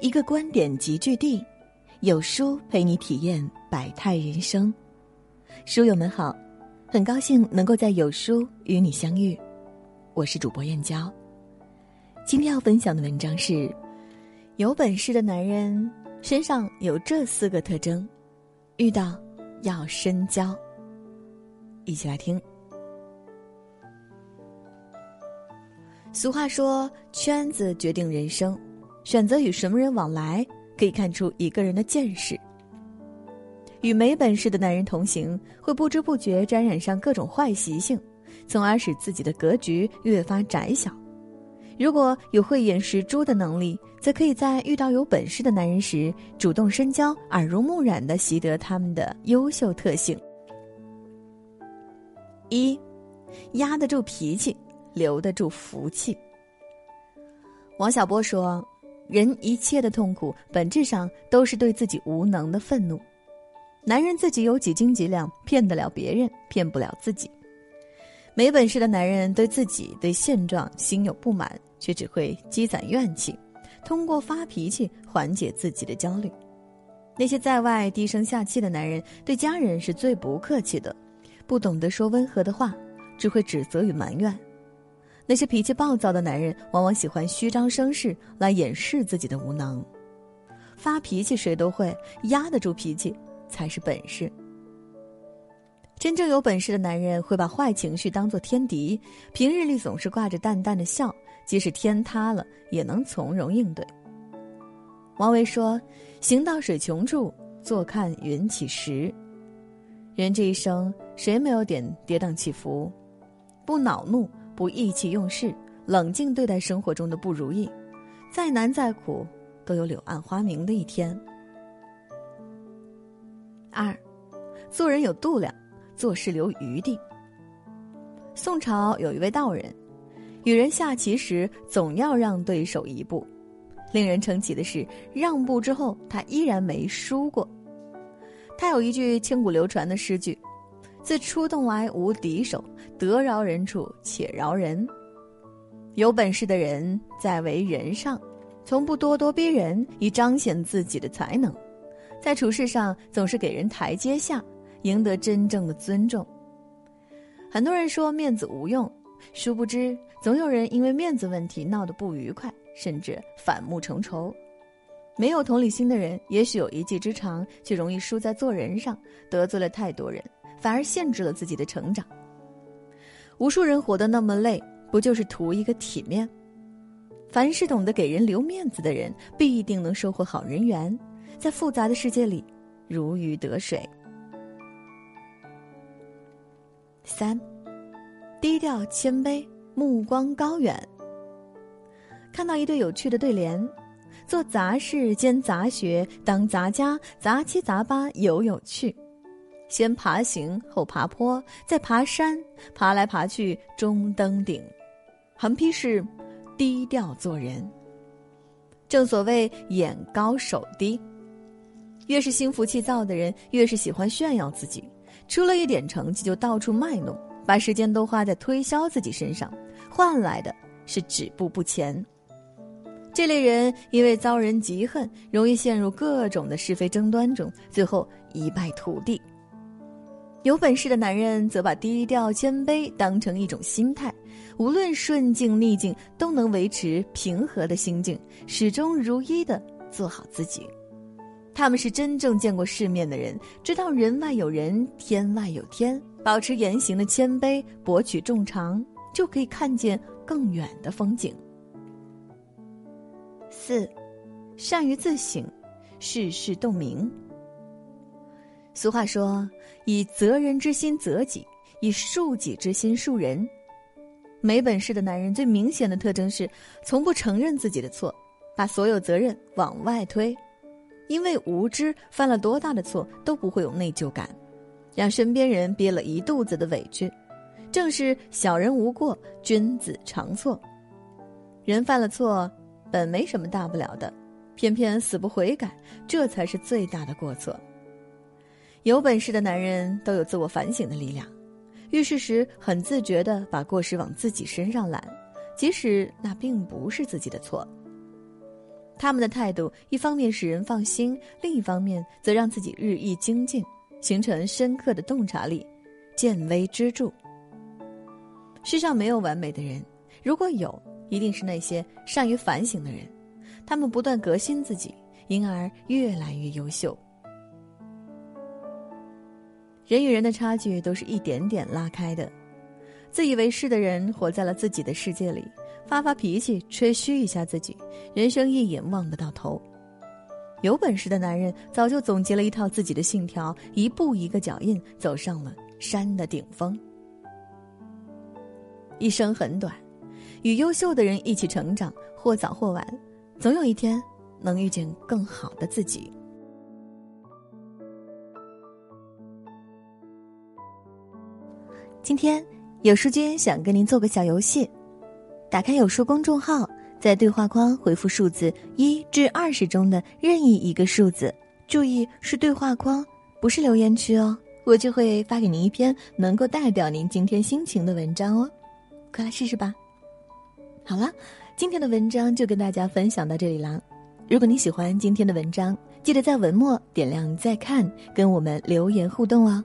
一个观点集聚地，有书陪你体验百态人生。书友们好，很高兴能够在有书与你相遇，我是主播燕娇。今天要分享的文章是：有本事的男人身上有这四个特征，遇到要深交。一起来听。俗话说：“圈子决定人生。”选择与什么人往来，可以看出一个人的见识。与没本事的男人同行，会不知不觉沾染上各种坏习性，从而使自己的格局越发窄小。如果有慧眼识珠的能力，则可以在遇到有本事的男人时，主动深交，耳濡目染的习得他们的优秀特性。一，压得住脾气，留得住福气。王小波说。人一切的痛苦，本质上都是对自己无能的愤怒。男人自己有几斤几两，骗得了别人，骗不了自己。没本事的男人对自己对现状心有不满，却只会积攒怨气，通过发脾气缓解自己的焦虑。那些在外低声下气的男人，对家人是最不客气的，不懂得说温和的话，只会指责与埋怨。那些脾气暴躁的男人，往往喜欢虚张声势来掩饰自己的无能。发脾气谁都会，压得住脾气才是本事。真正有本事的男人会把坏情绪当作天敌，平日里总是挂着淡淡的笑，即使天塌了也能从容应对。王维说：“行到水穷处，坐看云起时。”人这一生，谁没有点跌宕起伏？不恼怒。不意气用事，冷静对待生活中的不如意，再难再苦，都有柳暗花明的一天。二，做人有度量，做事留余地。宋朝有一位道人，与人下棋时总要让对手一步，令人称奇的是，让步之后他依然没输过。他有一句千古流传的诗句。自出洞来无敌手，得饶人处且饶人。有本事的人在为人上，从不咄咄逼人，以彰显自己的才能；在处事上总是给人台阶下，赢得真正的尊重。很多人说面子无用，殊不知总有人因为面子问题闹得不愉快，甚至反目成仇。没有同理心的人，也许有一技之长，却容易输在做人上，得罪了太多人。反而限制了自己的成长。无数人活得那么累，不就是图一个体面？凡是懂得给人留面子的人，必定能收获好人缘，在复杂的世界里如鱼得水。三，低调谦卑，目光高远。看到一对有趣的对联：做杂事兼杂学，当杂家，杂七杂八有有趣。先爬行，后爬坡，再爬山，爬来爬去终登顶。横批是：低调做人。正所谓眼高手低，越是心浮气躁的人，越是喜欢炫耀自己，出了一点成绩就到处卖弄，把时间都花在推销自己身上，换来的是止步不前。这类人因为遭人嫉恨，容易陷入各种的是非争端中，最后一败涂地。有本事的男人则把低调谦卑当成一种心态，无论顺境逆境都能维持平和的心境，始终如一的做好自己。他们是真正见过世面的人，知道人外有人，天外有天。保持言行的谦卑，博取众长，就可以看见更远的风景。四，善于自省，事事洞明。俗话说：“以责人之心责己，以恕己之心恕人。”没本事的男人最明显的特征是，从不承认自己的错，把所有责任往外推。因为无知，犯了多大的错都不会有内疚感，让身边人憋了一肚子的委屈。正是小人无过，君子常错。人犯了错，本没什么大不了的，偏偏死不悔改，这才是最大的过错。有本事的男人都有自我反省的力量，遇事时很自觉地把过失往自己身上揽，即使那并不是自己的错。他们的态度一方面使人放心，另一方面则让自己日益精进，形成深刻的洞察力，见微知著。世上没有完美的人，如果有，一定是那些善于反省的人，他们不断革新自己，因而越来越优秀。人与人的差距都是一点点拉开的，自以为是的人活在了自己的世界里。发发脾气，吹嘘一下自己，人生一眼望不到头。有本事的男人早就总结了一套自己的信条，一步一个脚印走上了山的顶峰。一生很短，与优秀的人一起成长，或早或晚，总有一天能遇见更好的自己。今天有书君想跟您做个小游戏。打开有书公众号，在对话框回复数字一至二十中的任意一个数字，注意是对话框，不是留言区哦。我就会发给您一篇能够代表您今天心情的文章哦，快来试试吧。好了，今天的文章就跟大家分享到这里啦。如果你喜欢今天的文章，记得在文末点亮再看，跟我们留言互动哦。